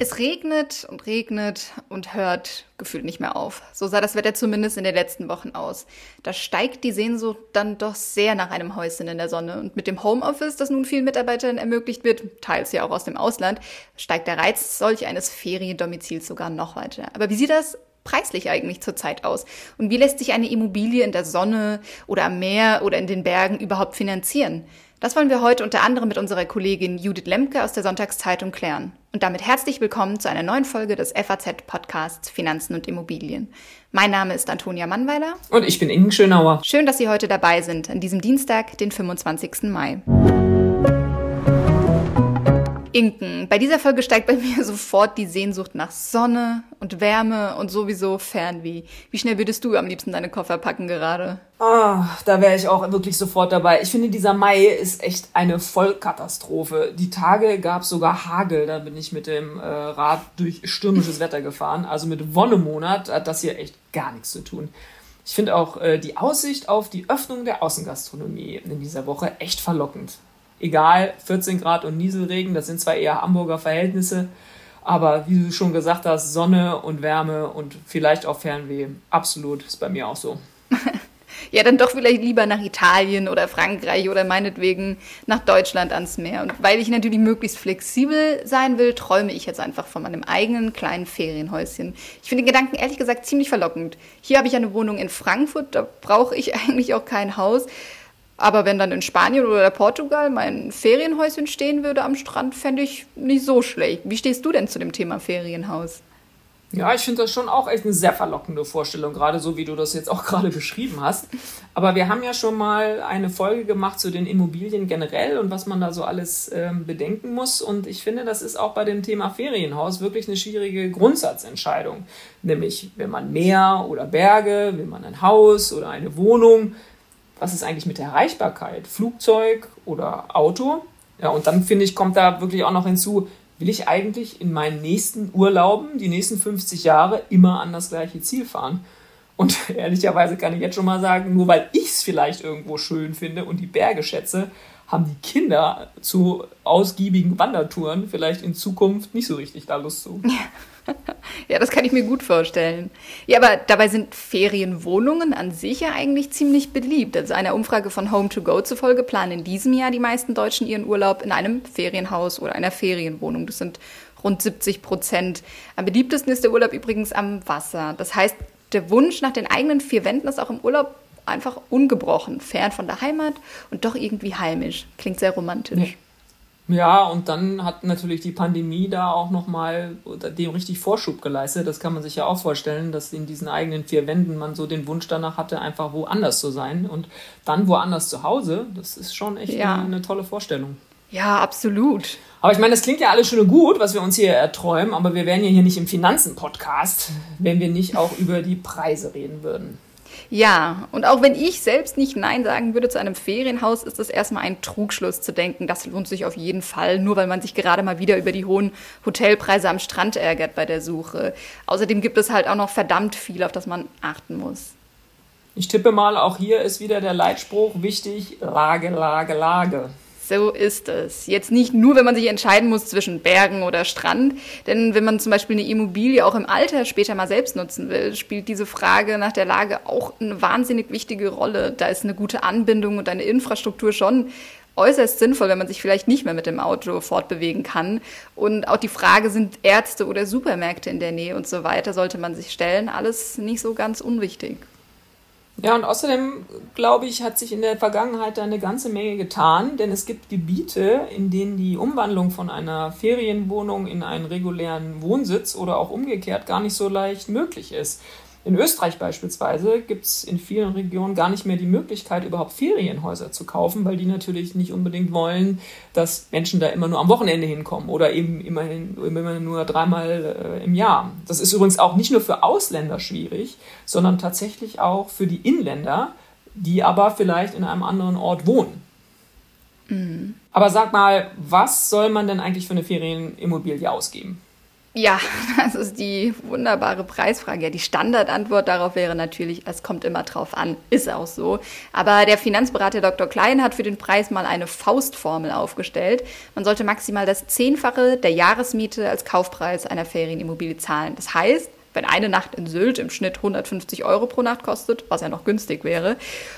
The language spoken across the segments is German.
Es regnet und regnet und hört gefühlt nicht mehr auf. So sah das Wetter zumindest in den letzten Wochen aus. Da steigt die Sehnsucht dann doch sehr nach einem Häuschen in der Sonne. Und mit dem Homeoffice, das nun vielen Mitarbeitern ermöglicht wird, teils ja auch aus dem Ausland, steigt der Reiz solch eines Feriendomizils sogar noch weiter. Aber wie sieht das preislich eigentlich zurzeit aus? Und wie lässt sich eine Immobilie in der Sonne oder am Meer oder in den Bergen überhaupt finanzieren? Das wollen wir heute unter anderem mit unserer Kollegin Judith Lemke aus der Sonntagszeitung klären. Und damit herzlich willkommen zu einer neuen Folge des FAZ-Podcasts Finanzen und Immobilien. Mein Name ist Antonia Mannweiler. Und ich bin Ingen Schönauer. Schön, dass Sie heute dabei sind, an diesem Dienstag, den 25. Mai. Inken. Bei dieser Folge steigt bei mir sofort die Sehnsucht nach Sonne und Wärme und sowieso Fernweh. Wie schnell würdest du am liebsten deine Koffer packen gerade? Ah, da wäre ich auch wirklich sofort dabei. Ich finde, dieser Mai ist echt eine Vollkatastrophe. Die Tage gab es sogar Hagel. Da bin ich mit dem äh, Rad durch stürmisches Wetter gefahren. Also mit Wonnemonat hat das hier echt gar nichts zu tun. Ich finde auch äh, die Aussicht auf die Öffnung der Außengastronomie in dieser Woche echt verlockend egal, 14 Grad und Nieselregen, das sind zwar eher Hamburger Verhältnisse, aber wie du schon gesagt hast, Sonne und Wärme und vielleicht auch Fernweh, absolut, ist bei mir auch so. ja, dann doch vielleicht lieber nach Italien oder Frankreich oder meinetwegen nach Deutschland ans Meer. Und weil ich natürlich möglichst flexibel sein will, träume ich jetzt einfach von meinem eigenen kleinen Ferienhäuschen. Ich finde den Gedanken ehrlich gesagt ziemlich verlockend. Hier habe ich eine Wohnung in Frankfurt, da brauche ich eigentlich auch kein Haus. Aber wenn dann in Spanien oder Portugal mein Ferienhäuschen stehen würde am Strand, fände ich nicht so schlecht. Wie stehst du denn zu dem Thema Ferienhaus? Ja, ich finde das schon auch echt eine sehr verlockende Vorstellung, gerade so wie du das jetzt auch gerade beschrieben hast. Aber wir haben ja schon mal eine Folge gemacht zu den Immobilien generell und was man da so alles ähm, bedenken muss. Und ich finde, das ist auch bei dem Thema Ferienhaus wirklich eine schwierige Grundsatzentscheidung. Nämlich, will man Meer oder Berge, will man ein Haus oder eine Wohnung? Was ist eigentlich mit der Erreichbarkeit? Flugzeug oder Auto? Ja, und dann finde ich, kommt da wirklich auch noch hinzu, will ich eigentlich in meinen nächsten Urlauben, die nächsten 50 Jahre, immer an das gleiche Ziel fahren? Und ehrlicherweise kann ich jetzt schon mal sagen, nur weil ich es vielleicht irgendwo schön finde und die Berge schätze, haben die Kinder zu ausgiebigen Wandertouren vielleicht in Zukunft nicht so richtig da Lust zu. ja, das kann ich mir gut vorstellen. Ja, aber dabei sind Ferienwohnungen an sich ja eigentlich ziemlich beliebt. Also einer Umfrage von Home to Go zufolge planen in diesem Jahr die meisten Deutschen ihren Urlaub in einem Ferienhaus oder einer Ferienwohnung. Das sind rund 70 Prozent. Am beliebtesten ist der Urlaub übrigens am Wasser. Das heißt, der Wunsch nach den eigenen vier Wänden ist auch im Urlaub einfach ungebrochen, fern von der Heimat und doch irgendwie heimisch. Klingt sehr romantisch. Ja. Ja, und dann hat natürlich die Pandemie da auch nochmal dem richtig Vorschub geleistet. Das kann man sich ja auch vorstellen, dass in diesen eigenen vier Wänden man so den Wunsch danach hatte, einfach woanders zu sein. Und dann woanders zu Hause, das ist schon echt ja. eine, eine tolle Vorstellung. Ja, absolut. Aber ich meine, das klingt ja alles schön und gut, was wir uns hier erträumen, aber wir wären ja hier nicht im Finanzen-Podcast, wenn wir nicht auch über die Preise reden würden. Ja, und auch wenn ich selbst nicht Nein sagen würde zu einem Ferienhaus, ist es erstmal ein Trugschluss zu denken, das lohnt sich auf jeden Fall, nur weil man sich gerade mal wieder über die hohen Hotelpreise am Strand ärgert bei der Suche. Außerdem gibt es halt auch noch verdammt viel, auf das man achten muss. Ich tippe mal, auch hier ist wieder der Leitspruch wichtig, Lage, Lage, Lage. So ist es. Jetzt nicht nur, wenn man sich entscheiden muss zwischen Bergen oder Strand, denn wenn man zum Beispiel eine Immobilie auch im Alter später mal selbst nutzen will, spielt diese Frage nach der Lage auch eine wahnsinnig wichtige Rolle. Da ist eine gute Anbindung und eine Infrastruktur schon äußerst sinnvoll, wenn man sich vielleicht nicht mehr mit dem Auto fortbewegen kann. Und auch die Frage, sind Ärzte oder Supermärkte in der Nähe und so weiter, sollte man sich stellen. Alles nicht so ganz unwichtig. Ja, und außerdem, glaube ich, hat sich in der Vergangenheit da eine ganze Menge getan, denn es gibt Gebiete, in denen die Umwandlung von einer Ferienwohnung in einen regulären Wohnsitz oder auch umgekehrt gar nicht so leicht möglich ist. In Österreich beispielsweise gibt es in vielen Regionen gar nicht mehr die Möglichkeit, überhaupt Ferienhäuser zu kaufen, weil die natürlich nicht unbedingt wollen, dass Menschen da immer nur am Wochenende hinkommen oder eben immerhin immer nur dreimal äh, im Jahr. Das ist übrigens auch nicht nur für Ausländer schwierig, sondern tatsächlich auch für die Inländer, die aber vielleicht in einem anderen Ort wohnen. Mhm. Aber sag mal, was soll man denn eigentlich für eine Ferienimmobilie ausgeben? Ja, das ist die wunderbare Preisfrage. Ja, die Standardantwort darauf wäre natürlich, es kommt immer drauf an. Ist auch so. Aber der Finanzberater Dr. Klein hat für den Preis mal eine Faustformel aufgestellt. Man sollte maximal das Zehnfache der Jahresmiete als Kaufpreis einer Ferienimmobilie zahlen. Das heißt, wenn eine Nacht in Sylt im Schnitt 150 Euro pro Nacht kostet, was ja noch günstig wäre,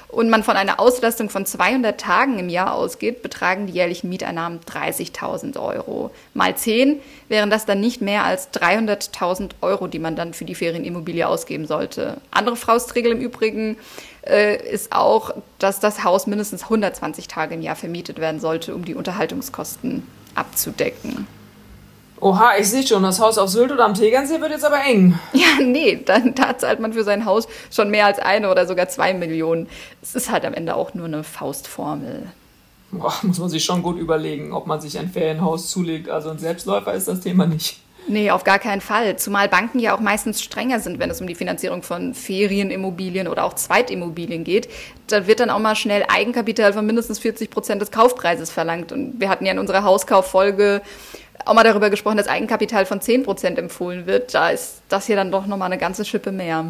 und man von einer Auslastung von 200 Tagen im Jahr ausgeht, betragen die jährlichen Mieteinnahmen 30.000 Euro. Mal 10 wären das dann nicht mehr als 300.000 Euro, die man dann für die Ferienimmobilie ausgeben sollte. Andere Faustregel im Übrigen äh, ist auch, dass das Haus mindestens 120 Tage im Jahr vermietet werden sollte, um die Unterhaltungskosten abzudecken. Oha, ich sehe schon, das Haus auf Sylt oder am Tegernsee wird jetzt aber eng. Ja, nee, dann, da zahlt man für sein Haus schon mehr als eine oder sogar zwei Millionen. Es ist halt am Ende auch nur eine Faustformel. Boah, muss man sich schon gut überlegen, ob man sich ein Ferienhaus zulegt. Also ein Selbstläufer ist das Thema nicht. Nee, auf gar keinen Fall. Zumal Banken ja auch meistens strenger sind, wenn es um die Finanzierung von Ferienimmobilien oder auch Zweitimmobilien geht. Da wird dann auch mal schnell Eigenkapital von mindestens 40 Prozent des Kaufpreises verlangt. Und wir hatten ja in unserer Hauskauffolge auch mal darüber gesprochen, dass Eigenkapital von 10% empfohlen wird. Da ist das hier dann doch nochmal eine ganze Schippe mehr.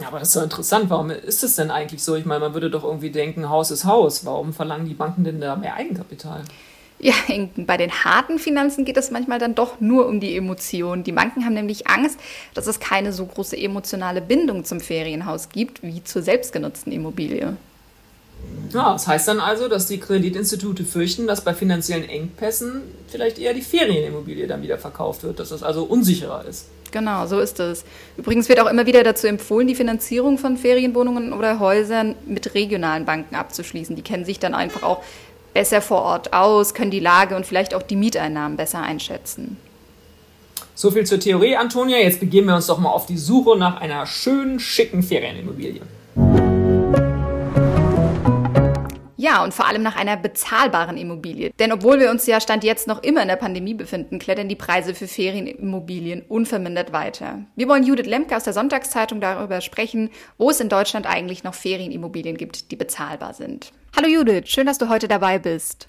Ja, aber das ist doch interessant. Warum ist es denn eigentlich so? Ich meine, man würde doch irgendwie denken, Haus ist Haus. Warum verlangen die Banken denn da mehr Eigenkapital? Ja, bei den harten Finanzen geht es manchmal dann doch nur um die Emotionen. Die Banken haben nämlich Angst, dass es keine so große emotionale Bindung zum Ferienhaus gibt wie zur selbstgenutzten Immobilie. Ja, das heißt dann also, dass die Kreditinstitute fürchten, dass bei finanziellen Engpässen vielleicht eher die Ferienimmobilie dann wieder verkauft wird, dass das also unsicherer ist. Genau, so ist es. Übrigens wird auch immer wieder dazu empfohlen, die Finanzierung von Ferienwohnungen oder Häusern mit regionalen Banken abzuschließen. Die kennen sich dann einfach auch besser vor Ort aus, können die Lage und vielleicht auch die Mieteinnahmen besser einschätzen. So viel zur Theorie, Antonia. Jetzt begeben wir uns doch mal auf die Suche nach einer schönen, schicken Ferienimmobilie. Ja, und vor allem nach einer bezahlbaren Immobilie. Denn obwohl wir uns ja Stand jetzt noch immer in der Pandemie befinden, klettern die Preise für Ferienimmobilien unvermindert weiter. Wir wollen Judith Lemke aus der Sonntagszeitung darüber sprechen, wo es in Deutschland eigentlich noch Ferienimmobilien gibt, die bezahlbar sind. Hallo Judith, schön, dass du heute dabei bist.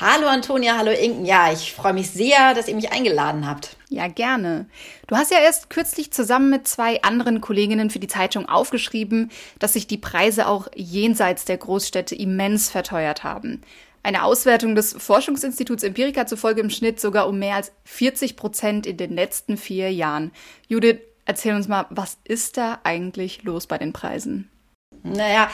Hallo Antonia, hallo Inken. Ja, ich freue mich sehr, dass ihr mich eingeladen habt. Ja, gerne. Du hast ja erst kürzlich zusammen mit zwei anderen Kolleginnen für die Zeitung aufgeschrieben, dass sich die Preise auch jenseits der Großstädte immens verteuert haben. Eine Auswertung des Forschungsinstituts Empirica zufolge im Schnitt sogar um mehr als 40 Prozent in den letzten vier Jahren. Judith, erzähl uns mal, was ist da eigentlich los bei den Preisen? Naja,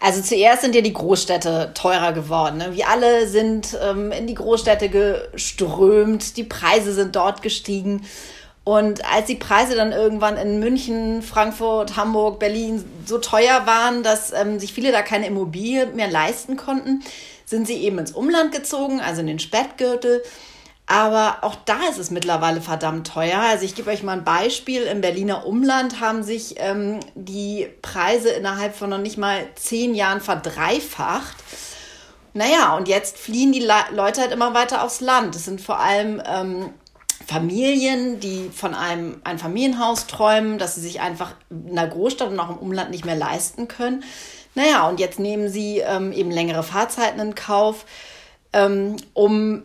also zuerst sind ja die Großstädte teurer geworden. Ne? Wir alle sind ähm, in die Großstädte geströmt, die Preise sind dort gestiegen. Und als die Preise dann irgendwann in München, Frankfurt, Hamburg, Berlin so teuer waren, dass ähm, sich viele da keine Immobilie mehr leisten konnten, sind sie eben ins Umland gezogen, also in den Spätgürtel. Aber auch da ist es mittlerweile verdammt teuer. Also ich gebe euch mal ein Beispiel. Im Berliner Umland haben sich ähm, die Preise innerhalb von noch nicht mal zehn Jahren verdreifacht. Naja, und jetzt fliehen die Le Leute halt immer weiter aufs Land. Es sind vor allem ähm, Familien, die von einem ein Familienhaus träumen, dass sie sich einfach in der Großstadt und auch im Umland nicht mehr leisten können. Naja, und jetzt nehmen sie ähm, eben längere Fahrzeiten in Kauf, ähm, um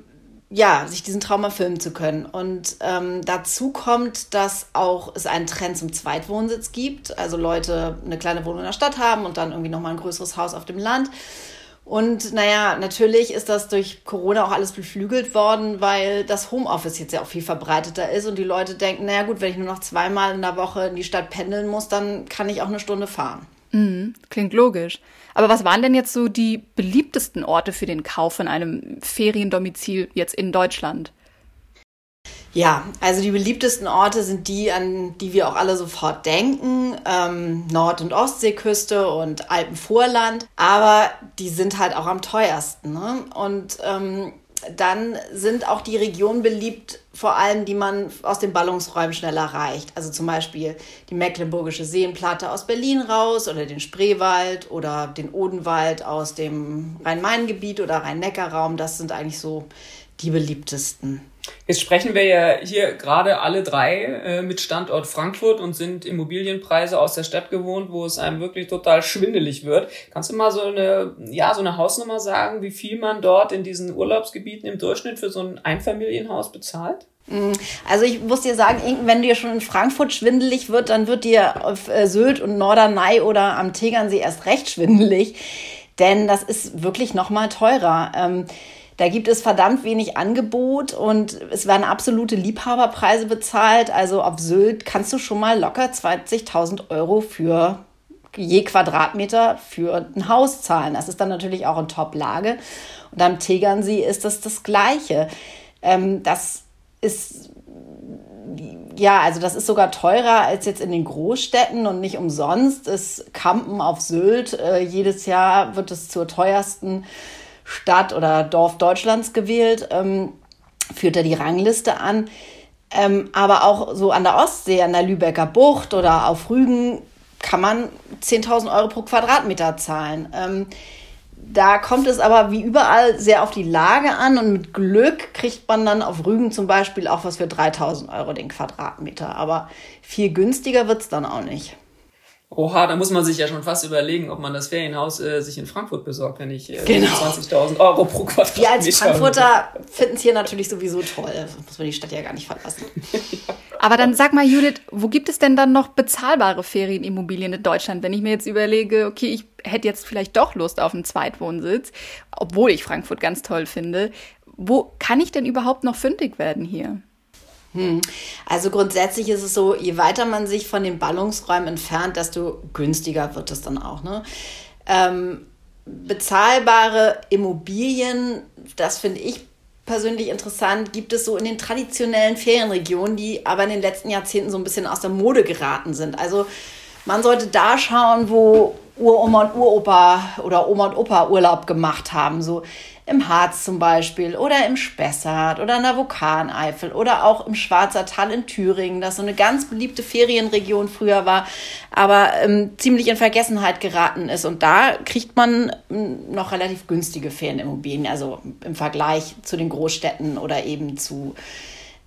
ja, sich diesen Traum erfüllen zu können. Und ähm, dazu kommt, dass auch es einen Trend zum Zweitwohnsitz gibt. Also Leute eine kleine Wohnung in der Stadt haben und dann irgendwie nochmal ein größeres Haus auf dem Land. Und naja, natürlich ist das durch Corona auch alles beflügelt worden, weil das Homeoffice jetzt ja auch viel verbreiteter ist und die Leute denken, naja gut, wenn ich nur noch zweimal in der Woche in die Stadt pendeln muss, dann kann ich auch eine Stunde fahren. Mhm, klingt logisch. Aber was waren denn jetzt so die beliebtesten Orte für den Kauf von einem Feriendomizil jetzt in Deutschland? Ja, also die beliebtesten Orte sind die, an die wir auch alle sofort denken. Ähm, Nord- und Ostseeküste und Alpenvorland. Aber die sind halt auch am teuersten. Ne? Und ähm, dann sind auch die Regionen beliebt, vor allem die man aus den Ballungsräumen schnell erreicht. Also zum Beispiel die Mecklenburgische Seenplatte aus Berlin raus oder den Spreewald oder den Odenwald aus dem Rhein-Main-Gebiet oder Rhein-Neckar-Raum. Das sind eigentlich so die beliebtesten. Jetzt sprechen wir ja hier gerade alle drei äh, mit Standort Frankfurt und sind Immobilienpreise aus der Stadt gewohnt, wo es einem wirklich total schwindelig wird. Kannst du mal so eine, ja, so eine Hausnummer sagen, wie viel man dort in diesen Urlaubsgebieten im Durchschnitt für so ein Einfamilienhaus bezahlt? Mm, also ich muss dir sagen, wenn dir schon in Frankfurt schwindelig wird, dann wird dir auf äh, Sylt und Norderney oder am Tegernsee erst recht schwindelig, denn das ist wirklich noch mal teurer. Ähm, da gibt es verdammt wenig Angebot und es werden absolute Liebhaberpreise bezahlt. Also auf Sylt kannst du schon mal locker 20.000 Euro für je Quadratmeter für ein Haus zahlen. Das ist dann natürlich auch in Top-Lage. Und am Tegernsee ist das das Gleiche. Ähm, das ist ja, also das ist sogar teurer als jetzt in den Großstädten und nicht umsonst ist Kampen auf Sylt. Äh, jedes Jahr wird es zur teuersten Stadt oder Dorf Deutschlands gewählt, ähm, führt er die Rangliste an. Ähm, aber auch so an der Ostsee, an der Lübecker Bucht oder auf Rügen kann man 10.000 Euro pro Quadratmeter zahlen. Ähm, da kommt es aber wie überall sehr auf die Lage an und mit Glück kriegt man dann auf Rügen zum Beispiel auch was für 3000 Euro den Quadratmeter. Aber viel günstiger wird es dann auch nicht. Oha, da muss man sich ja schon fast überlegen, ob man das Ferienhaus äh, sich in Frankfurt besorgt, wenn ich äh, genau. 20.000 Euro pro Quadratmeter. Wir als Frankfurter finden es hier natürlich sowieso toll. Das muss man die Stadt ja gar nicht verlassen. Aber dann sag mal, Judith, wo gibt es denn dann noch bezahlbare Ferienimmobilien in Deutschland? Wenn ich mir jetzt überlege, okay, ich hätte jetzt vielleicht doch Lust auf einen Zweitwohnsitz, obwohl ich Frankfurt ganz toll finde. Wo kann ich denn überhaupt noch fündig werden hier? Hm. Also grundsätzlich ist es so, je weiter man sich von den Ballungsräumen entfernt, desto günstiger wird es dann auch. Ne? Ähm, bezahlbare Immobilien, das finde ich persönlich interessant, gibt es so in den traditionellen Ferienregionen, die aber in den letzten Jahrzehnten so ein bisschen aus der Mode geraten sind. Also man sollte da schauen, wo Uroma und Uropa oder Oma und Opa Urlaub gemacht haben. So im Harz zum Beispiel oder im Spessart oder in der Vulkaneifel oder auch im Schwarzer Tal in Thüringen, das so eine ganz beliebte Ferienregion früher war, aber ähm, ziemlich in Vergessenheit geraten ist. Und da kriegt man ähm, noch relativ günstige Ferienimmobilien, also im Vergleich zu den Großstädten oder eben zu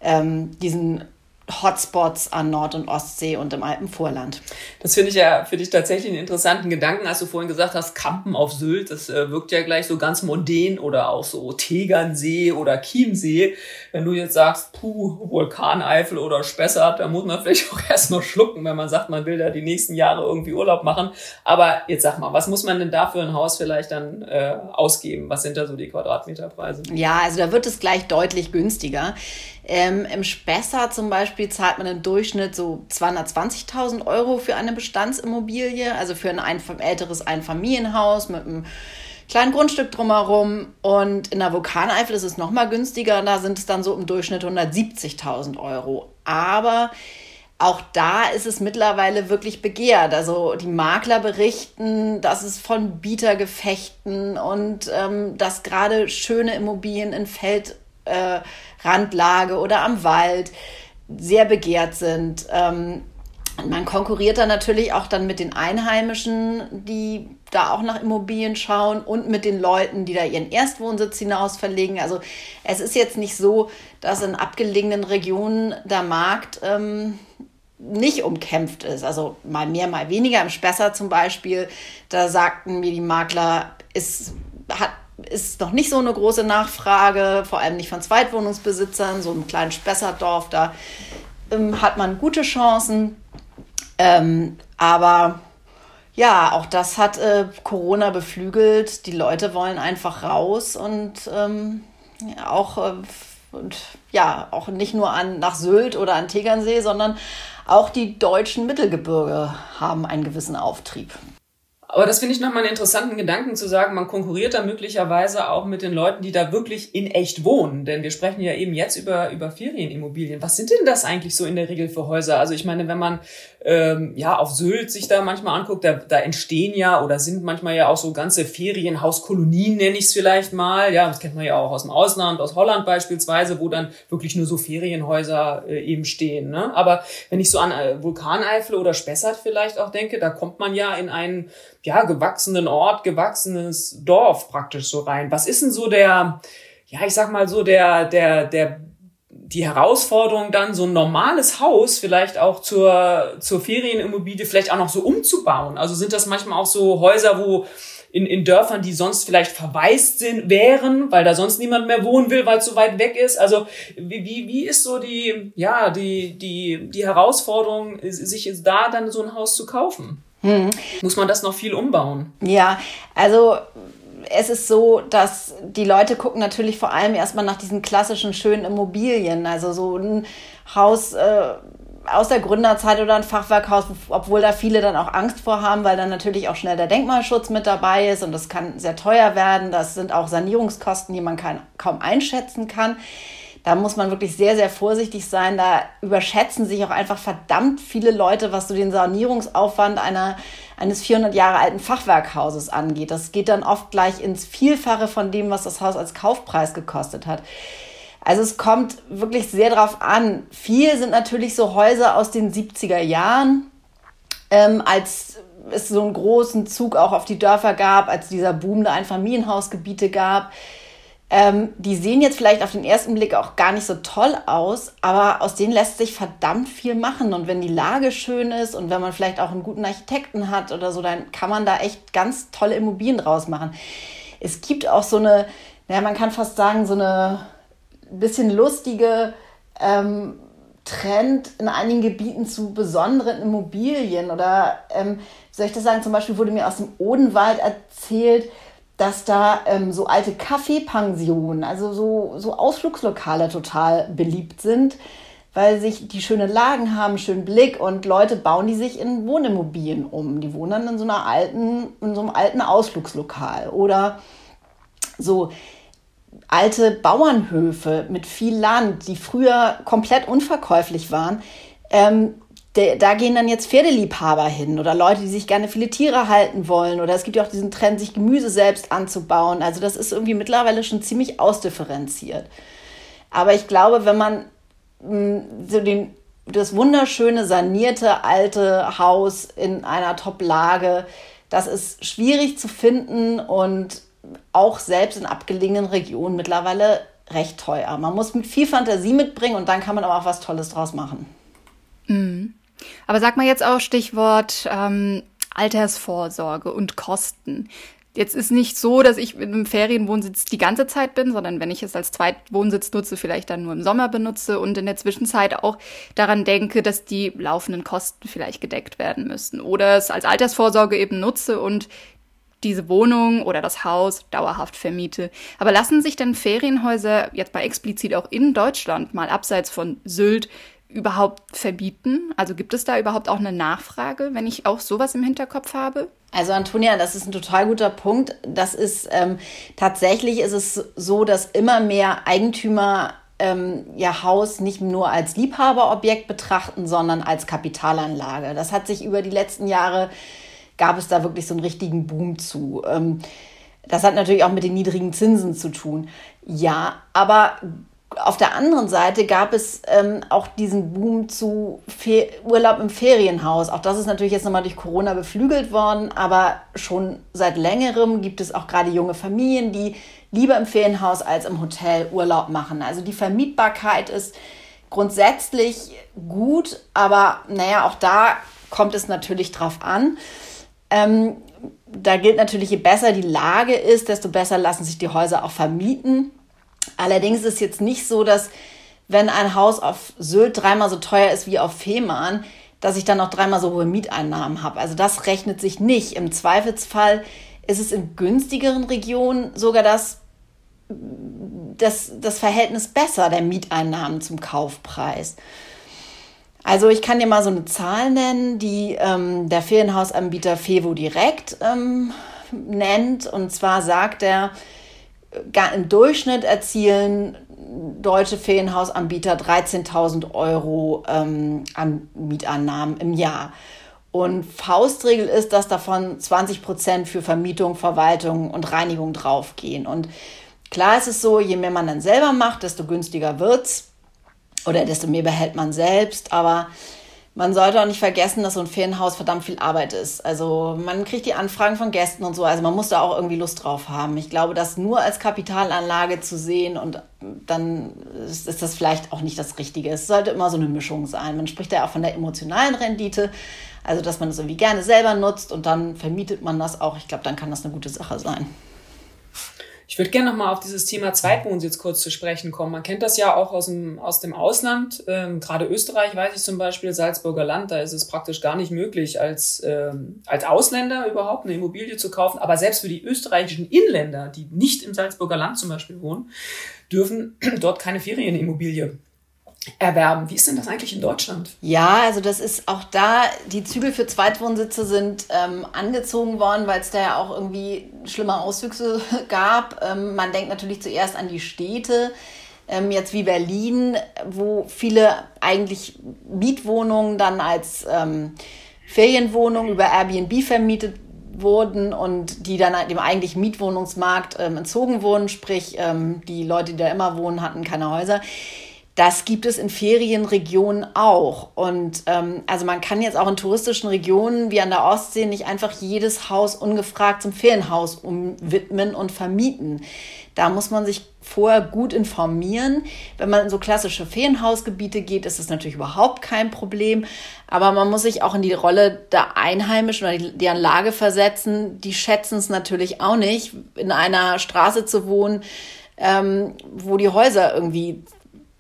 ähm, diesen Hotspots an Nord- und Ostsee und im Alpenvorland. Das finde ich ja für dich tatsächlich einen interessanten Gedanken, als du vorhin gesagt hast, Kampen auf Sylt, das äh, wirkt ja gleich so ganz mondän oder auch so Tegernsee oder Chiemsee. Wenn du jetzt sagst, puh, Vulkaneifel oder Spessart, da muss man vielleicht auch erstmal schlucken, wenn man sagt, man will da die nächsten Jahre irgendwie Urlaub machen. Aber jetzt sag mal, was muss man denn da für ein Haus vielleicht dann äh, ausgeben? Was sind da so die Quadratmeterpreise? Ja, also da wird es gleich deutlich günstiger. Ähm, Im Spessart zum Beispiel zahlt man im Durchschnitt so 220.000 Euro für eine Bestandsimmobilie, also für ein, ein älteres Einfamilienhaus mit einem kleinen Grundstück drumherum. Und in der Vulkaneifel ist es noch mal günstiger, da sind es dann so im Durchschnitt 170.000 Euro. Aber auch da ist es mittlerweile wirklich begehrt. Also die Makler berichten, dass es von Bietergefechten und ähm, dass gerade schöne Immobilien in Feld äh, Randlage oder am Wald sehr begehrt sind. Ähm, man konkurriert dann natürlich auch dann mit den Einheimischen, die da auch nach Immobilien schauen und mit den Leuten, die da ihren Erstwohnsitz hinaus verlegen. Also es ist jetzt nicht so, dass in abgelegenen Regionen der Markt ähm, nicht umkämpft ist. Also mal mehr, mal weniger. Im Spessart zum Beispiel, da sagten mir die Makler, es hat ist noch nicht so eine große Nachfrage, vor allem nicht von Zweitwohnungsbesitzern, so einem kleinen Spessartdorf, da ähm, hat man gute Chancen. Ähm, aber ja, auch das hat äh, Corona beflügelt. Die Leute wollen einfach raus und ähm, auch, äh, und, ja, auch nicht nur an, nach Sylt oder an Tegernsee, sondern auch die deutschen Mittelgebirge haben einen gewissen Auftrieb. Aber das finde ich nochmal einen interessanten Gedanken zu sagen, man konkurriert da möglicherweise auch mit den Leuten, die da wirklich in echt wohnen. Denn wir sprechen ja eben jetzt über, über Ferienimmobilien. Was sind denn das eigentlich so in der Regel für Häuser? Also ich meine, wenn man ähm, ja auf Sylt sich da manchmal anguckt, da, da entstehen ja oder sind manchmal ja auch so ganze Ferienhauskolonien, nenne ich es vielleicht mal. Ja, das kennt man ja auch aus dem Ausland, aus Holland beispielsweise, wo dann wirklich nur so Ferienhäuser äh, eben stehen. Ne? Aber wenn ich so an äh, Vulkaneifel oder Spessart vielleicht auch denke, da kommt man ja in einen ja, gewachsenen Ort, gewachsenes Dorf praktisch so rein. Was ist denn so der, ja, ich sag mal so der, der, der, die Herausforderung dann, so ein normales Haus vielleicht auch zur, zur Ferienimmobilie vielleicht auch noch so umzubauen? Also sind das manchmal auch so Häuser, wo in, in Dörfern, die sonst vielleicht verwaist sind, wären, weil da sonst niemand mehr wohnen will, weil es so weit weg ist. Also wie, wie, wie ist so die, ja, die, die, die Herausforderung, sich da dann so ein Haus zu kaufen? Hm. Muss man das noch viel umbauen? Ja, also es ist so, dass die Leute gucken natürlich vor allem erstmal nach diesen klassischen schönen Immobilien. Also so ein Haus äh, aus der Gründerzeit oder ein Fachwerkhaus, obwohl da viele dann auch Angst vor haben, weil dann natürlich auch schnell der Denkmalschutz mit dabei ist und das kann sehr teuer werden. Das sind auch Sanierungskosten, die man kann, kaum einschätzen kann. Da muss man wirklich sehr, sehr vorsichtig sein. Da überschätzen sich auch einfach verdammt viele Leute, was so den Sanierungsaufwand einer, eines 400 Jahre alten Fachwerkhauses angeht. Das geht dann oft gleich ins Vielfache von dem, was das Haus als Kaufpreis gekostet hat. Also es kommt wirklich sehr drauf an. Viel sind natürlich so Häuser aus den 70er Jahren, ähm, als es so einen großen Zug auch auf die Dörfer gab, als dieser Boom der Einfamilienhausgebiete gab. Ähm, die sehen jetzt vielleicht auf den ersten Blick auch gar nicht so toll aus, aber aus denen lässt sich verdammt viel machen. Und wenn die Lage schön ist und wenn man vielleicht auch einen guten Architekten hat oder so, dann kann man da echt ganz tolle Immobilien draus machen. Es gibt auch so eine, naja, man kann fast sagen, so eine bisschen lustige ähm, Trend in einigen Gebieten zu besonderen Immobilien. Oder ähm, soll ich das sagen? Zum Beispiel wurde mir aus dem Odenwald erzählt, dass da ähm, so alte Kaffeepensionen, also so, so Ausflugslokale total beliebt sind, weil sich die schöne Lagen haben, schönen Blick und Leute bauen die sich in Wohnimmobilien um. Die wohnen dann in so einer alten, in so einem alten Ausflugslokal. Oder so alte Bauernhöfe mit viel Land, die früher komplett unverkäuflich waren. Ähm, da gehen dann jetzt Pferdeliebhaber hin oder Leute, die sich gerne viele Tiere halten wollen. Oder es gibt ja auch diesen Trend, sich Gemüse selbst anzubauen. Also das ist irgendwie mittlerweile schon ziemlich ausdifferenziert. Aber ich glaube, wenn man mm, so den, das wunderschöne, sanierte alte Haus in einer Top-Lage, das ist schwierig zu finden und auch selbst in abgelegenen Regionen mittlerweile recht teuer. Man muss viel Fantasie mitbringen und dann kann man aber auch was Tolles draus machen. Mhm. Aber sag mal jetzt auch Stichwort ähm, Altersvorsorge und Kosten. Jetzt ist nicht so, dass ich mit einem Ferienwohnsitz die ganze Zeit bin, sondern wenn ich es als Zweitwohnsitz nutze, vielleicht dann nur im Sommer benutze und in der Zwischenzeit auch daran denke, dass die laufenden Kosten vielleicht gedeckt werden müssen. Oder es als Altersvorsorge eben nutze und diese Wohnung oder das Haus dauerhaft vermiete. Aber lassen sich denn Ferienhäuser jetzt mal explizit auch in Deutschland, mal abseits von Sylt, überhaupt verbieten? Also gibt es da überhaupt auch eine Nachfrage, wenn ich auch sowas im Hinterkopf habe? Also Antonia, das ist ein total guter Punkt. Das ist ähm, tatsächlich ist es so, dass immer mehr Eigentümer ähm, ihr Haus nicht nur als Liebhaberobjekt betrachten, sondern als Kapitalanlage. Das hat sich über die letzten Jahre gab es da wirklich so einen richtigen Boom zu. Ähm, das hat natürlich auch mit den niedrigen Zinsen zu tun. Ja, aber auf der anderen Seite gab es ähm, auch diesen Boom zu Fe Urlaub im Ferienhaus. Auch das ist natürlich jetzt nochmal durch Corona beflügelt worden, aber schon seit längerem gibt es auch gerade junge Familien, die lieber im Ferienhaus als im Hotel Urlaub machen. Also die Vermietbarkeit ist grundsätzlich gut, aber naja, auch da kommt es natürlich drauf an. Ähm, da gilt natürlich, je besser die Lage ist, desto besser lassen sich die Häuser auch vermieten. Allerdings ist es jetzt nicht so, dass wenn ein Haus auf Sylt dreimal so teuer ist wie auf Fehmarn, dass ich dann noch dreimal so hohe Mieteinnahmen habe. Also das rechnet sich nicht. Im Zweifelsfall ist es in günstigeren Regionen sogar das, das, das Verhältnis besser der Mieteinnahmen zum Kaufpreis. Also ich kann dir mal so eine Zahl nennen, die ähm, der Ferienhausanbieter Fevo direkt ähm, nennt. Und zwar sagt er, im Durchschnitt erzielen deutsche Ferienhausanbieter 13.000 Euro ähm, an Mietannahmen im Jahr. Und Faustregel ist, dass davon 20 Prozent für Vermietung, Verwaltung und Reinigung draufgehen. Und klar ist es so, je mehr man dann selber macht, desto günstiger wird es oder desto mehr behält man selbst. Aber man sollte auch nicht vergessen, dass so ein Ferienhaus verdammt viel Arbeit ist. Also man kriegt die Anfragen von Gästen und so. Also man muss da auch irgendwie Lust drauf haben. Ich glaube, das nur als Kapitalanlage zu sehen und dann ist, ist das vielleicht auch nicht das Richtige. Es sollte immer so eine Mischung sein. Man spricht ja auch von der emotionalen Rendite. Also dass man es irgendwie gerne selber nutzt und dann vermietet man das auch. Ich glaube, dann kann das eine gute Sache sein. Ich würde gerne nochmal auf dieses Thema Zweitwohnsitz kurz zu sprechen kommen. Man kennt das ja auch aus dem, aus dem Ausland. Ähm, gerade Österreich weiß ich zum Beispiel, Salzburger Land, da ist es praktisch gar nicht möglich, als, ähm, als Ausländer überhaupt eine Immobilie zu kaufen. Aber selbst für die österreichischen Inländer, die nicht im Salzburger Land zum Beispiel wohnen, dürfen dort keine Ferienimmobilie erwerben. Wie ist denn das eigentlich in Deutschland? Ja, also das ist auch da, die Zügel für Zweitwohnsitze sind ähm, angezogen worden, weil es da ja auch irgendwie schlimme Auswüchse gab. Ähm, man denkt natürlich zuerst an die Städte, ähm, jetzt wie Berlin, wo viele eigentlich Mietwohnungen dann als ähm, Ferienwohnungen über Airbnb vermietet wurden und die dann dem eigentlichen Mietwohnungsmarkt ähm, entzogen wurden, sprich ähm, die Leute, die da immer wohnen, hatten keine Häuser das gibt es in Ferienregionen auch. Und ähm, also man kann jetzt auch in touristischen Regionen wie an der Ostsee nicht einfach jedes Haus ungefragt zum Ferienhaus umwidmen und vermieten. Da muss man sich vorher gut informieren. Wenn man in so klassische Ferienhausgebiete geht, ist das natürlich überhaupt kein Problem. Aber man muss sich auch in die Rolle der Einheimischen oder deren Lage versetzen. Die schätzen es natürlich auch nicht, in einer Straße zu wohnen, ähm, wo die Häuser irgendwie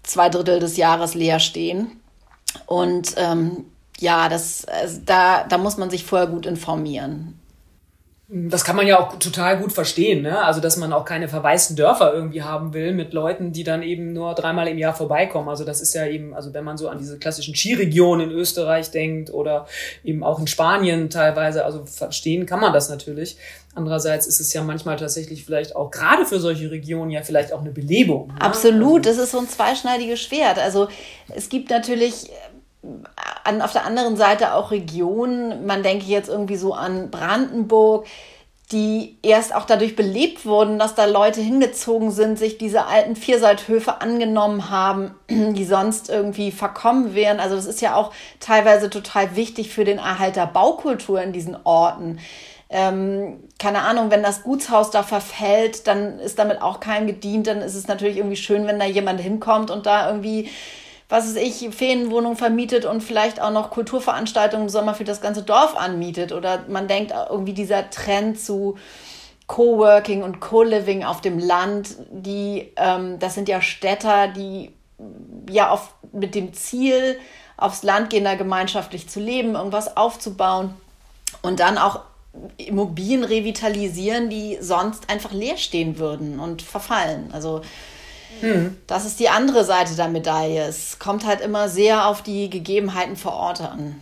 zwei Drittel des Jahres leer stehen. Und ähm, ja, das, also da, da muss man sich vorher gut informieren. Das kann man ja auch total gut verstehen, ne? Also, dass man auch keine verwaisten Dörfer irgendwie haben will mit Leuten, die dann eben nur dreimal im Jahr vorbeikommen. Also, das ist ja eben, also wenn man so an diese klassischen Skiregionen in Österreich denkt oder eben auch in Spanien teilweise, also verstehen kann man das natürlich. Andererseits ist es ja manchmal tatsächlich vielleicht auch gerade für solche Regionen ja vielleicht auch eine Belebung. Ne? Absolut, also, das ist so ein zweischneidiges Schwert. Also, es gibt natürlich an, auf der anderen Seite auch Regionen, man denke jetzt irgendwie so an Brandenburg, die erst auch dadurch belebt wurden, dass da Leute hingezogen sind, sich diese alten Vierseithöfe angenommen haben, die sonst irgendwie verkommen wären. Also das ist ja auch teilweise total wichtig für den Erhalt der Baukultur in diesen Orten. Ähm, keine Ahnung, wenn das Gutshaus da verfällt, dann ist damit auch keinem gedient. Dann ist es natürlich irgendwie schön, wenn da jemand hinkommt und da irgendwie was weiß ich, Ferienwohnungen vermietet und vielleicht auch noch Kulturveranstaltungen im Sommer für das ganze Dorf anmietet. Oder man denkt irgendwie dieser Trend zu Coworking und Co-Living auf dem Land, die, ähm, das sind ja Städter, die ja auf, mit dem Ziel, aufs Land gehen, da gemeinschaftlich zu leben, irgendwas aufzubauen und dann auch Immobilien revitalisieren, die sonst einfach leer stehen würden und verfallen. Also hm. Das ist die andere Seite der Medaille. Es kommt halt immer sehr auf die Gegebenheiten vor Ort an.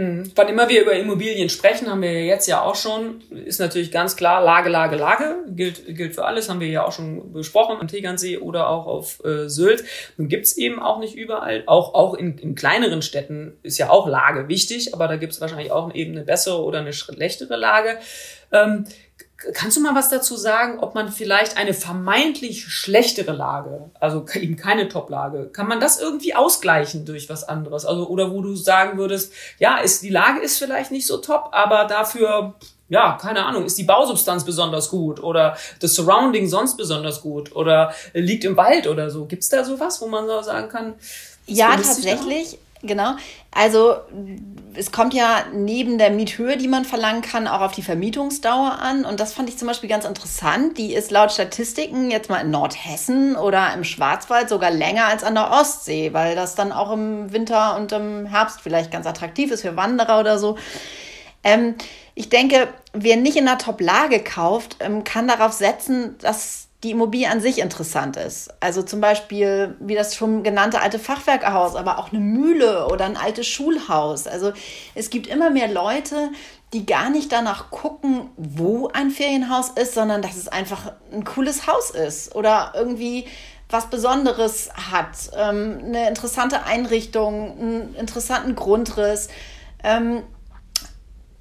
Hm. Wann immer wir über Immobilien sprechen, haben wir jetzt ja auch schon, ist natürlich ganz klar Lage, Lage, Lage, gilt, gilt für alles, haben wir ja auch schon besprochen, am Tegernsee oder auch auf äh, Sylt. Nun gibt's eben auch nicht überall, auch, auch in, in kleineren Städten ist ja auch Lage wichtig, aber da gibt's wahrscheinlich auch eben eine bessere oder eine schlechtere Lage. Ähm, Kannst du mal was dazu sagen, ob man vielleicht eine vermeintlich schlechtere Lage, also eben keine Top-Lage, kann man das irgendwie ausgleichen durch was anderes? Also, oder wo du sagen würdest, ja, ist, die Lage ist vielleicht nicht so top, aber dafür, ja, keine Ahnung, ist die Bausubstanz besonders gut oder das Surrounding sonst besonders gut oder liegt im Wald oder so. Gibt's da sowas, wo man so sagen kann? Ja, tatsächlich. Genau. Also es kommt ja neben der Miethöhe, die man verlangen kann, auch auf die Vermietungsdauer an. Und das fand ich zum Beispiel ganz interessant. Die ist laut Statistiken jetzt mal in Nordhessen oder im Schwarzwald sogar länger als an der Ostsee, weil das dann auch im Winter und im Herbst vielleicht ganz attraktiv ist für Wanderer oder so. Ähm, ich denke, wer nicht in einer Top-Lage kauft, ähm, kann darauf setzen, dass die Immobilie an sich interessant ist. Also zum Beispiel, wie das schon genannte alte Fachwerkhaus, aber auch eine Mühle oder ein altes Schulhaus. Also es gibt immer mehr Leute, die gar nicht danach gucken, wo ein Ferienhaus ist, sondern dass es einfach ein cooles Haus ist oder irgendwie was Besonderes hat, ähm, eine interessante Einrichtung, einen interessanten Grundriss.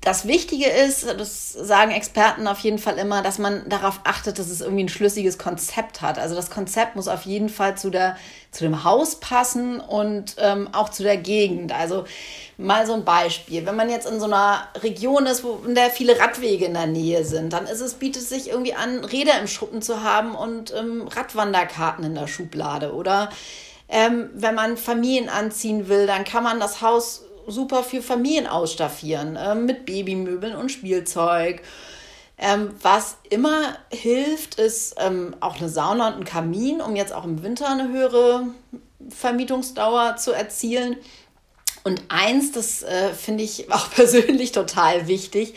Das Wichtige ist, das sagen Experten auf jeden Fall immer, dass man darauf achtet, dass es irgendwie ein schlüssiges Konzept hat. Also das Konzept muss auf jeden Fall zu, der, zu dem Haus passen und ähm, auch zu der Gegend. Also mal so ein Beispiel. Wenn man jetzt in so einer Region ist, wo in der viele Radwege in der Nähe sind, dann ist es, bietet es sich irgendwie an, Räder im Schuppen zu haben und ähm, Radwanderkarten in der Schublade. Oder ähm, wenn man Familien anziehen will, dann kann man das Haus super für Familien ausstaffieren, äh, mit Babymöbeln und Spielzeug. Ähm, was immer hilft, ist ähm, auch eine Sauna und ein Kamin, um jetzt auch im Winter eine höhere Vermietungsdauer zu erzielen. Und eins, das äh, finde ich auch persönlich total wichtig,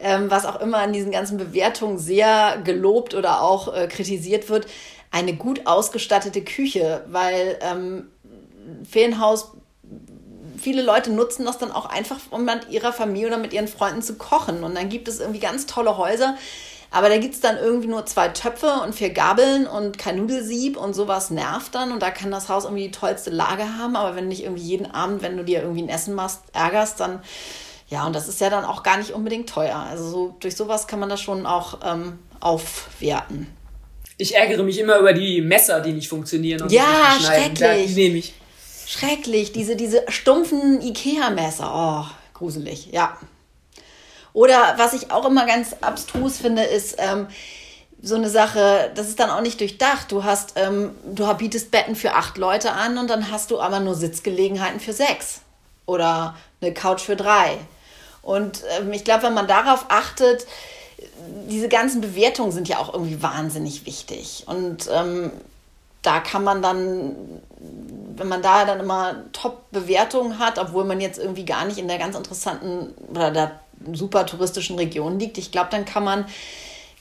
ähm, was auch immer in diesen ganzen Bewertungen sehr gelobt oder auch äh, kritisiert wird, eine gut ausgestattete Küche, weil ähm, Ferienhaus viele Leute nutzen das dann auch einfach, um mit ihrer Familie oder mit ihren Freunden zu kochen. Und dann gibt es irgendwie ganz tolle Häuser. Aber da gibt es dann irgendwie nur zwei Töpfe und vier Gabeln und kein Nudelsieb und sowas nervt dann. Und da kann das Haus irgendwie die tollste Lage haben. Aber wenn du dich irgendwie jeden Abend, wenn du dir irgendwie ein Essen machst, ärgerst, dann ja, und das ist ja dann auch gar nicht unbedingt teuer. Also so, durch sowas kann man das schon auch ähm, aufwerten. Ich ärgere mich immer über die Messer, die nicht funktionieren. Und ja, schrecklich. die nehme ich. Schrecklich, diese, diese stumpfen Ikea-Messer. Oh, gruselig, ja. Oder was ich auch immer ganz abstrus finde, ist ähm, so eine Sache, das ist dann auch nicht durchdacht. Du hast, ähm, du bietest Betten für acht Leute an und dann hast du aber nur Sitzgelegenheiten für sechs. Oder eine Couch für drei. Und ähm, ich glaube, wenn man darauf achtet, diese ganzen Bewertungen sind ja auch irgendwie wahnsinnig wichtig. Und ähm, da kann man dann, wenn man da dann immer Top-Bewertungen hat, obwohl man jetzt irgendwie gar nicht in der ganz interessanten oder der super touristischen Region liegt, ich glaube, dann kann man,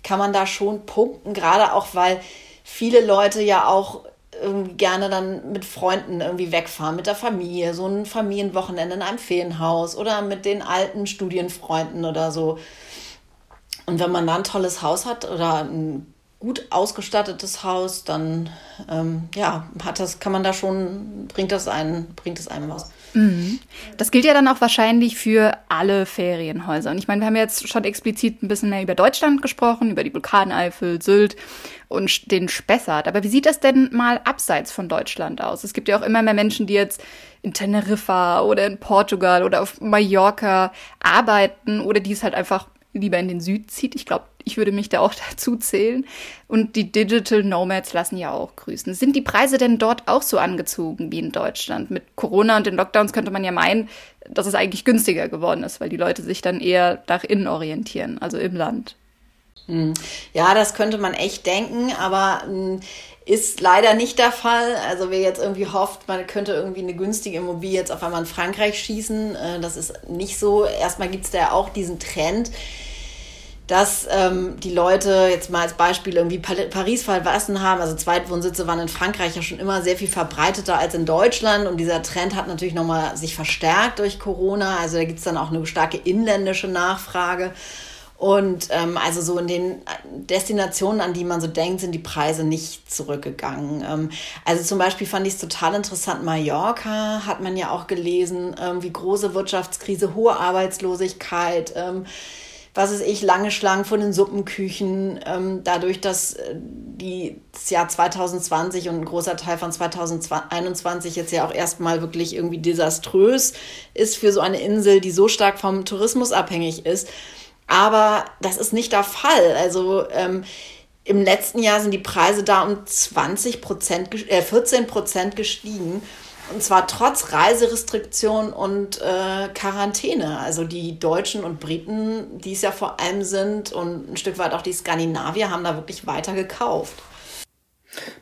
kann man da schon punkten, gerade auch weil viele Leute ja auch gerne dann mit Freunden irgendwie wegfahren, mit der Familie, so ein Familienwochenende in einem Ferienhaus oder mit den alten Studienfreunden oder so. Und wenn man da ein tolles Haus hat oder ein gut ausgestattetes Haus, dann ähm, ja, hat das, kann man da schon, bringt das einen, bringt es einem was. Mhm. Das gilt ja dann auch wahrscheinlich für alle Ferienhäuser. Und ich meine, wir haben jetzt schon explizit ein bisschen mehr über Deutschland gesprochen, über die Vulkaneifel, Sylt und den Spessart. Aber wie sieht das denn mal abseits von Deutschland aus? Es gibt ja auch immer mehr Menschen, die jetzt in Teneriffa oder in Portugal oder auf Mallorca arbeiten oder die es halt einfach lieber in den Süd zieht. Ich glaube, ich würde mich da auch dazu zählen. Und die Digital Nomads lassen ja auch grüßen. Sind die Preise denn dort auch so angezogen wie in Deutschland? Mit Corona und den Lockdowns könnte man ja meinen, dass es eigentlich günstiger geworden ist, weil die Leute sich dann eher nach innen orientieren, also im Land. Hm. Ja, das könnte man echt denken, aber hm, ist leider nicht der Fall. Also wer jetzt irgendwie hofft, man könnte irgendwie eine günstige Immobilie jetzt auf einmal in Frankreich schießen, äh, das ist nicht so. Erstmal gibt es da auch diesen Trend, dass ähm, die Leute jetzt mal als Beispiel irgendwie Paris verlassen haben. Also Zweitwohnsitze waren in Frankreich ja schon immer sehr viel verbreiteter als in Deutschland und dieser Trend hat natürlich nochmal sich verstärkt durch Corona. Also da gibt's dann auch eine starke inländische Nachfrage. Und ähm, also so in den Destinationen, an die man so denkt, sind die Preise nicht zurückgegangen. Ähm, also zum Beispiel fand ich es total interessant, Mallorca hat man ja auch gelesen, ähm, wie große Wirtschaftskrise, hohe Arbeitslosigkeit. Ähm, was ist ich, lange Schlangen von den Suppenküchen, ähm, dadurch, dass äh, die, das Jahr 2020 und ein großer Teil von 2021 jetzt ja auch erstmal wirklich irgendwie desaströs ist für so eine Insel, die so stark vom Tourismus abhängig ist. Aber das ist nicht der Fall. Also ähm, im letzten Jahr sind die Preise da um 20 Prozent, äh, 14 Prozent gestiegen. Und zwar trotz Reiserestriktion und äh, Quarantäne. Also die Deutschen und Briten, die es ja vor allem sind, und ein Stück weit auch die Skandinavier, haben da wirklich weiter gekauft.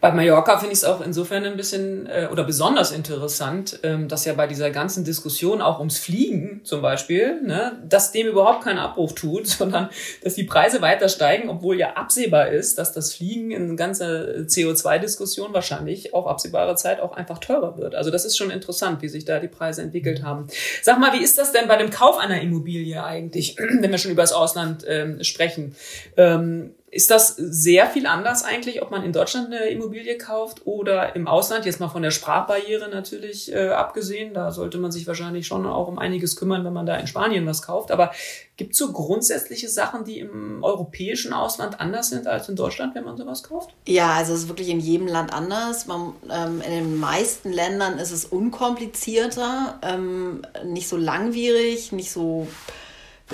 Bei Mallorca finde ich es auch insofern ein bisschen äh, oder besonders interessant, ähm, dass ja bei dieser ganzen Diskussion auch ums Fliegen zum Beispiel, ne, dass dem überhaupt keinen Abbruch tut, sondern dass die Preise weiter steigen, obwohl ja absehbar ist, dass das Fliegen in ganze CO2-Diskussion wahrscheinlich auf absehbare Zeit auch einfach teurer wird. Also das ist schon interessant, wie sich da die Preise entwickelt haben. Sag mal, wie ist das denn bei dem Kauf einer Immobilie eigentlich, wenn wir schon über das Ausland ähm, sprechen? Ähm, Ist das sehr viel anders eigentlich, ob man in Deutschland eine Immobilie kauft oder im Ausland? Jetzt mal von der Sprachbarriere natürlich äh, abgesehen. Da sollte man sich wahrscheinlich schon auch um einiges kümmern, wenn man da in Spanien was kauft. Aber gibt es so grundsätzliche Sachen, die im europäischen Ausland anders sind als in Deutschland, wenn man sowas kauft? Ja, also es ist wirklich in jedem Land anders. Man, ähm, in den meisten Ländern ist es unkomplizierter, ähm, nicht so langwierig, nicht so,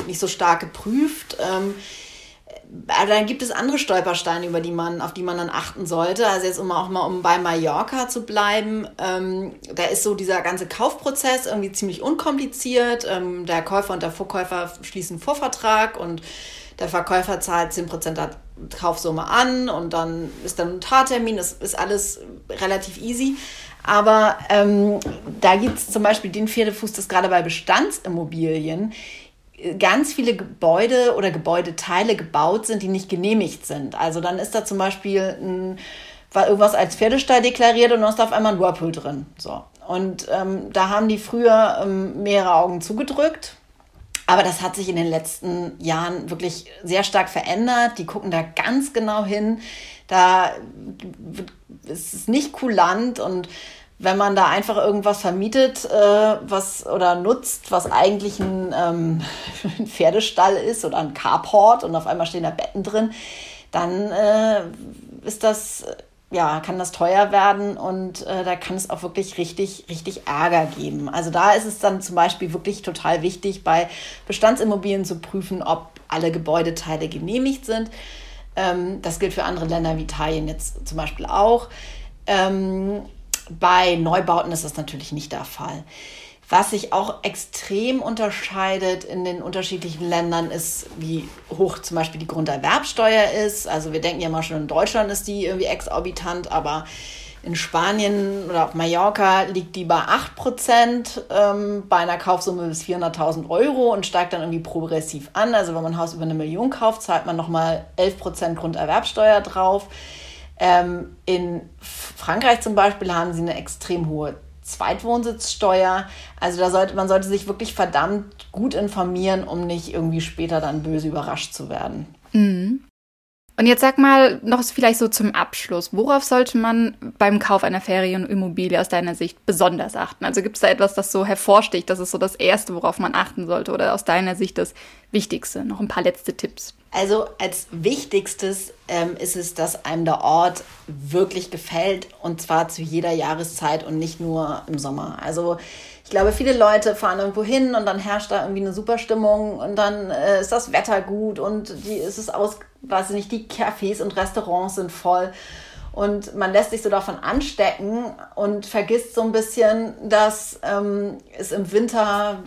nicht so stark geprüft. Ähm, dann gibt es andere Stolpersteine, über die man, auf die man dann achten sollte. Also jetzt um auch mal um bei Mallorca zu bleiben, ähm, da ist so dieser ganze Kaufprozess irgendwie ziemlich unkompliziert. Ähm, der Käufer und der Verkäufer schließen einen Vorvertrag und der Verkäufer zahlt 10% der Kaufsumme an und dann ist dann ein Tattermin. Das ist alles relativ easy. Aber ähm, da gibt es zum Beispiel den Pferdefuß, das gerade bei Bestandsimmobilien ganz viele Gebäude oder Gebäudeteile gebaut sind, die nicht genehmigt sind. Also dann ist da zum Beispiel ein, war irgendwas als Pferdestall deklariert und dann ist da auf einmal ein Whirlpool drin. So. Und ähm, da haben die früher ähm, mehrere Augen zugedrückt. Aber das hat sich in den letzten Jahren wirklich sehr stark verändert. Die gucken da ganz genau hin. Da ist es nicht kulant und wenn man da einfach irgendwas vermietet äh, was oder nutzt, was eigentlich ein, ähm, ein, Pferdestall ist oder ein Carport und auf einmal stehen da Betten drin, dann äh, ist das ja, kann das teuer werden und äh, da kann es auch wirklich richtig, richtig Ärger geben. Also da ist es dann zum Beispiel wirklich total wichtig, bei Bestandsimmobilien zu prüfen, ob alle Gebäudeteile genehmigt sind. Ähm, das gilt für andere Länder wie Italien jetzt zum Beispiel auch. Ähm, bei Neubauten ist das natürlich nicht der Fall. Was sich auch extrem unterscheidet in den unterschiedlichen Ländern ist, wie hoch zum Beispiel die Grunderwerbsteuer ist. Also wir denken ja mal schon, in Deutschland ist die irgendwie exorbitant, aber in Spanien oder auf Mallorca liegt die bei 8% ähm, bei einer Kaufsumme bis 400.000 Euro und steigt dann irgendwie progressiv an. Also wenn man ein Haus über eine Million kauft, zahlt man nochmal 11% Grunderwerbsteuer drauf. Ähm, in Frankreich zum Beispiel haben sie eine extrem hohe Zweitwohnsitzsteuer. Also da sollte man sollte sich wirklich verdammt gut informieren, um nicht irgendwie später dann böse überrascht zu werden. Mhm. Und jetzt sag mal noch vielleicht so zum Abschluss, worauf sollte man beim Kauf einer Ferienimmobilie aus deiner Sicht besonders achten? Also gibt es da etwas, das so hervorsticht, das ist so das Erste, worauf man achten sollte oder aus deiner Sicht das Wichtigste? Noch ein paar letzte Tipps. Also als Wichtigstes ähm, ist es, dass einem der Ort wirklich gefällt und zwar zu jeder Jahreszeit und nicht nur im Sommer. Also ich glaube, viele Leute fahren irgendwo hin und dann herrscht da irgendwie eine super Stimmung und dann äh, ist das Wetter gut und die ist es aus, weiß ich nicht, die Cafés und Restaurants sind voll. Und man lässt sich so davon anstecken und vergisst so ein bisschen, dass ähm, es im Winter,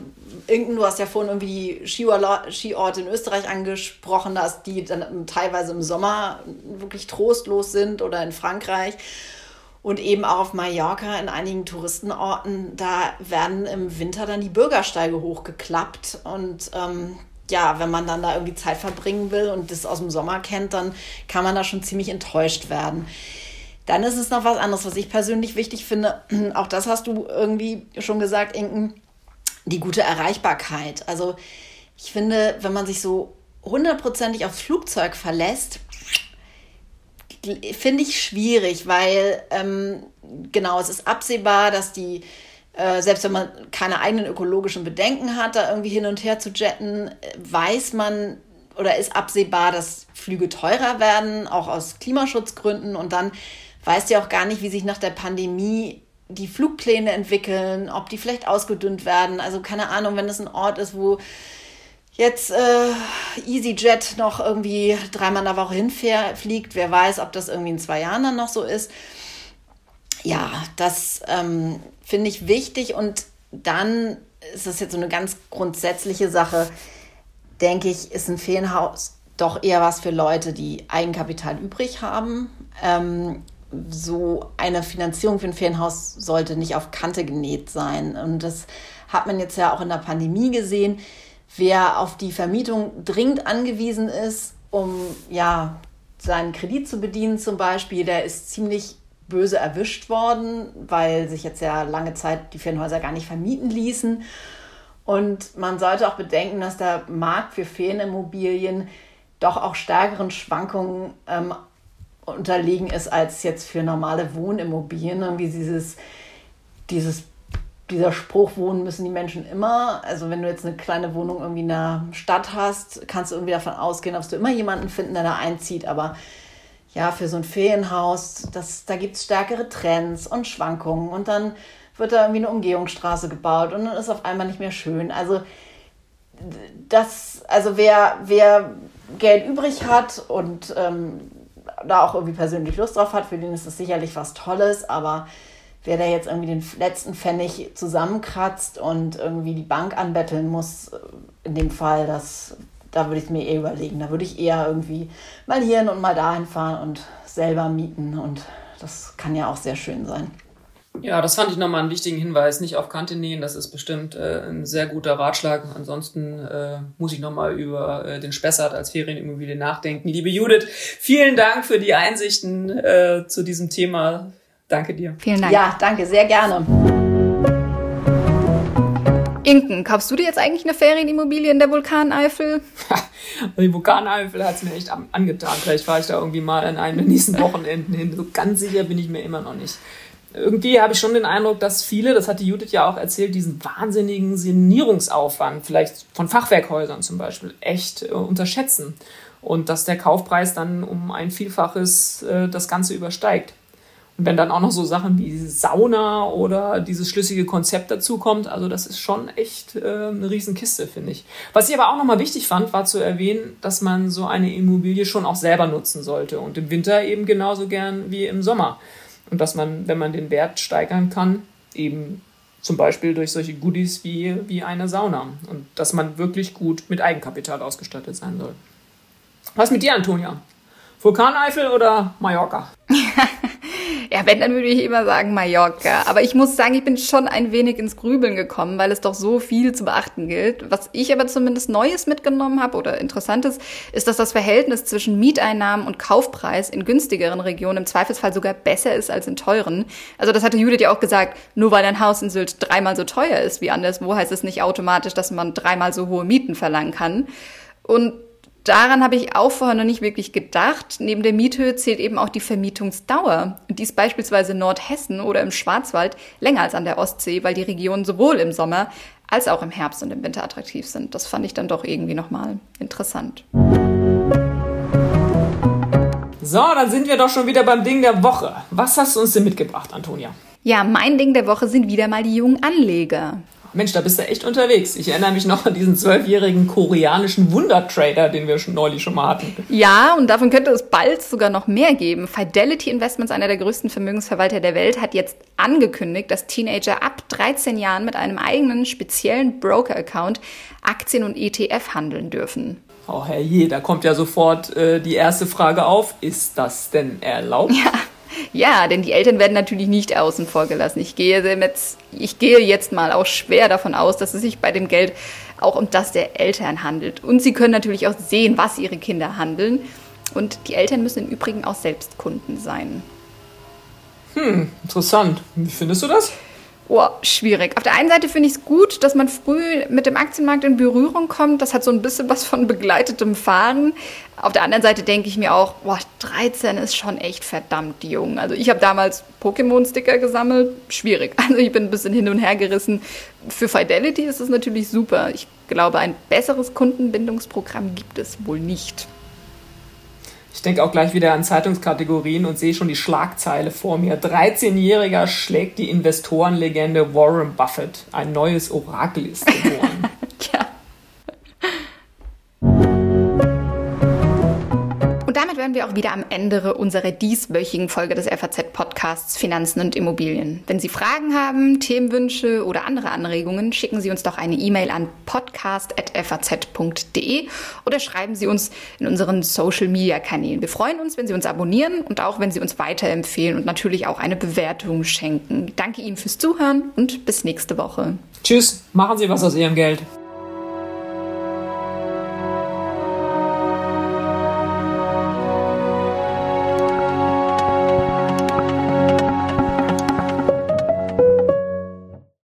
irgendein, du hast ja vorhin irgendwie die Skiorte in Österreich angesprochen, dass die dann teilweise im Sommer wirklich trostlos sind oder in Frankreich. Und eben auch auf Mallorca in einigen Touristenorten, da werden im Winter dann die Bürgersteige hochgeklappt. Und ähm, ja, wenn man dann da irgendwie Zeit verbringen will und das aus dem Sommer kennt, dann kann man da schon ziemlich enttäuscht werden. Dann ist es noch was anderes, was ich persönlich wichtig finde. Auch das hast du irgendwie schon gesagt, Inken, die gute Erreichbarkeit. Also ich finde, wenn man sich so hundertprozentig aufs Flugzeug verlässt, finde ich schwierig, weil ähm, genau, es ist absehbar, dass die, äh, selbst wenn man keine eigenen ökologischen Bedenken hat, da irgendwie hin und her zu jetten, weiß man oder ist absehbar, dass Flüge teurer werden, auch aus Klimaschutzgründen. Und dann weiß ja auch gar nicht, wie sich nach der Pandemie die Flugpläne entwickeln, ob die vielleicht ausgedünnt werden. Also keine Ahnung, wenn es ein Ort ist, wo jetzt äh, EasyJet noch irgendwie dreimal in der Woche hinfliegt. Wer weiß, ob das irgendwie in zwei Jahren dann noch so ist. Ja, das ähm, finde ich wichtig und dann ist das jetzt so eine ganz grundsätzliche Sache, denke ich, ist ein Ferienhaus doch eher was für Leute, die Eigenkapital übrig haben. Ähm, so eine Finanzierung für ein Ferienhaus sollte nicht auf Kante genäht sein. Und das hat man jetzt ja auch in der Pandemie gesehen wer auf die Vermietung dringend angewiesen ist, um ja seinen Kredit zu bedienen zum Beispiel, der ist ziemlich böse erwischt worden, weil sich jetzt ja lange Zeit die Ferienhäuser gar nicht vermieten ließen. Und man sollte auch bedenken, dass der Markt für Ferienimmobilien doch auch stärkeren Schwankungen ähm, unterlegen ist als jetzt für normale Wohnimmobilien. Irgendwie dieses, dieses, dieser Spruch, wohnen müssen die Menschen immer. Also wenn du jetzt eine kleine Wohnung irgendwie in der Stadt hast, kannst du irgendwie davon ausgehen, dass du immer jemanden finden, der da einzieht. Aber ja, für so ein Ferienhaus, das, da gibt es stärkere Trends und Schwankungen. Und dann wird da irgendwie eine Umgehungsstraße gebaut und dann ist auf einmal nicht mehr schön. Also das, also wer, wer Geld übrig hat und ähm, da auch irgendwie persönlich Lust drauf hat, für den ist das sicherlich was Tolles, aber wer da jetzt irgendwie den letzten Pfennig zusammenkratzt und irgendwie die Bank anbetteln muss, äh, in dem Fall, das, da würde ich es mir eher überlegen. Da würde ich eher irgendwie mal hierhin und mal dahin fahren und selber mieten und das kann ja auch sehr schön sein. Ja, das fand ich nochmal einen wichtigen Hinweis. Nicht auf Kante nähen, das ist bestimmt äh, ein sehr guter Ratschlag. Ansonsten äh, muss ich nochmal über äh, den Spessart als Ferienimmobilie nachdenken. Liebe Judith, vielen Dank für die Einsichten äh, zu diesem Thema. Danke dir. Vielen Dank. Ja, danke, sehr gerne. Inken, kaufst du dir jetzt eigentlich eine Ferienimmobilie in der Vulkaneifel? die Vulkaneifel hat es mir echt angetan. Vielleicht fahre ich da irgendwie mal in einem der nächsten Wochenenden hin. So ganz sicher bin ich mir immer noch nicht irgendwie habe ich schon den Eindruck, dass viele, das hat die Judith ja auch erzählt, diesen wahnsinnigen Sanierungsaufwand, vielleicht von Fachwerkhäusern zum Beispiel, echt äh, unterschätzen. Und dass der Kaufpreis dann um ein Vielfaches äh, das Ganze übersteigt. Wenn dann auch noch so Sachen wie Sauna oder dieses schlüssige Konzept dazukommt, also das ist schon echt äh, eine Riesenkiste, finde ich. Was ich aber auch nochmal wichtig fand, war zu erwähnen, dass man so eine Immobilie schon auch selber nutzen sollte und im Winter eben genauso gern wie im Sommer. Und dass man, wenn man den Wert steigern kann, eben zum Beispiel durch solche Goodies wie, wie eine Sauna. Und dass man wirklich gut mit Eigenkapital ausgestattet sein soll. Was mit dir, Antonia? Vulkaneifel oder Mallorca? Ja, wenn, dann würde ich immer sagen Mallorca. Aber ich muss sagen, ich bin schon ein wenig ins Grübeln gekommen, weil es doch so viel zu beachten gilt. Was ich aber zumindest Neues mitgenommen habe oder Interessantes, ist, dass das Verhältnis zwischen Mieteinnahmen und Kaufpreis in günstigeren Regionen im Zweifelsfall sogar besser ist als in teuren. Also das hatte Judith ja auch gesagt, nur weil ein Haus in Sylt dreimal so teuer ist wie anderswo, heißt es nicht automatisch, dass man dreimal so hohe Mieten verlangen kann. Und Daran habe ich auch vorher noch nicht wirklich gedacht. Neben der Miethöhe zählt eben auch die Vermietungsdauer. Und die ist beispielsweise in Nordhessen oder im Schwarzwald länger als an der Ostsee, weil die Regionen sowohl im Sommer als auch im Herbst und im Winter attraktiv sind. Das fand ich dann doch irgendwie nochmal interessant. So, dann sind wir doch schon wieder beim Ding der Woche. Was hast du uns denn mitgebracht, Antonia? Ja, mein Ding der Woche sind wieder mal die jungen Anleger. Mensch, da bist du echt unterwegs. Ich erinnere mich noch an diesen zwölfjährigen koreanischen Wundertrader, den wir schon neulich schon mal hatten. Ja, und davon könnte es bald sogar noch mehr geben. Fidelity Investments, einer der größten Vermögensverwalter der Welt, hat jetzt angekündigt, dass Teenager ab 13 Jahren mit einem eigenen speziellen Broker-Account Aktien und ETF handeln dürfen. Oh herrje, da kommt ja sofort äh, die erste Frage auf. Ist das denn erlaubt? Ja. Ja, denn die Eltern werden natürlich nicht außen vor gelassen. Ich gehe, jetzt, ich gehe jetzt mal auch schwer davon aus, dass es sich bei dem Geld auch um das der Eltern handelt. Und sie können natürlich auch sehen, was ihre Kinder handeln. Und die Eltern müssen im Übrigen auch selbst Kunden sein. Hm, interessant. Wie findest du das? Oh, schwierig. Auf der einen Seite finde ich es gut, dass man früh mit dem Aktienmarkt in Berührung kommt. Das hat so ein bisschen was von begleitetem Fahren. Auf der anderen Seite denke ich mir auch, boah, 13 ist schon echt verdammt jung. Also ich habe damals Pokémon-Sticker gesammelt. Schwierig. Also ich bin ein bisschen hin und her gerissen. Für Fidelity ist es natürlich super. Ich glaube, ein besseres Kundenbindungsprogramm gibt es wohl nicht. Ich denke auch gleich wieder an Zeitungskategorien und sehe schon die Schlagzeile vor mir. 13-Jähriger schlägt die Investorenlegende Warren Buffett. Ein neues Orakel ist geboren. damit wären wir auch wieder am Ende unserer dieswöchigen Folge des FAZ-Podcasts Finanzen und Immobilien. Wenn Sie Fragen haben, Themenwünsche oder andere Anregungen, schicken Sie uns doch eine E-Mail an podcast.faz.de oder schreiben Sie uns in unseren Social-Media-Kanälen. Wir freuen uns, wenn Sie uns abonnieren und auch, wenn Sie uns weiterempfehlen und natürlich auch eine Bewertung schenken. Danke Ihnen fürs Zuhören und bis nächste Woche. Tschüss, machen Sie was aus Ihrem Geld.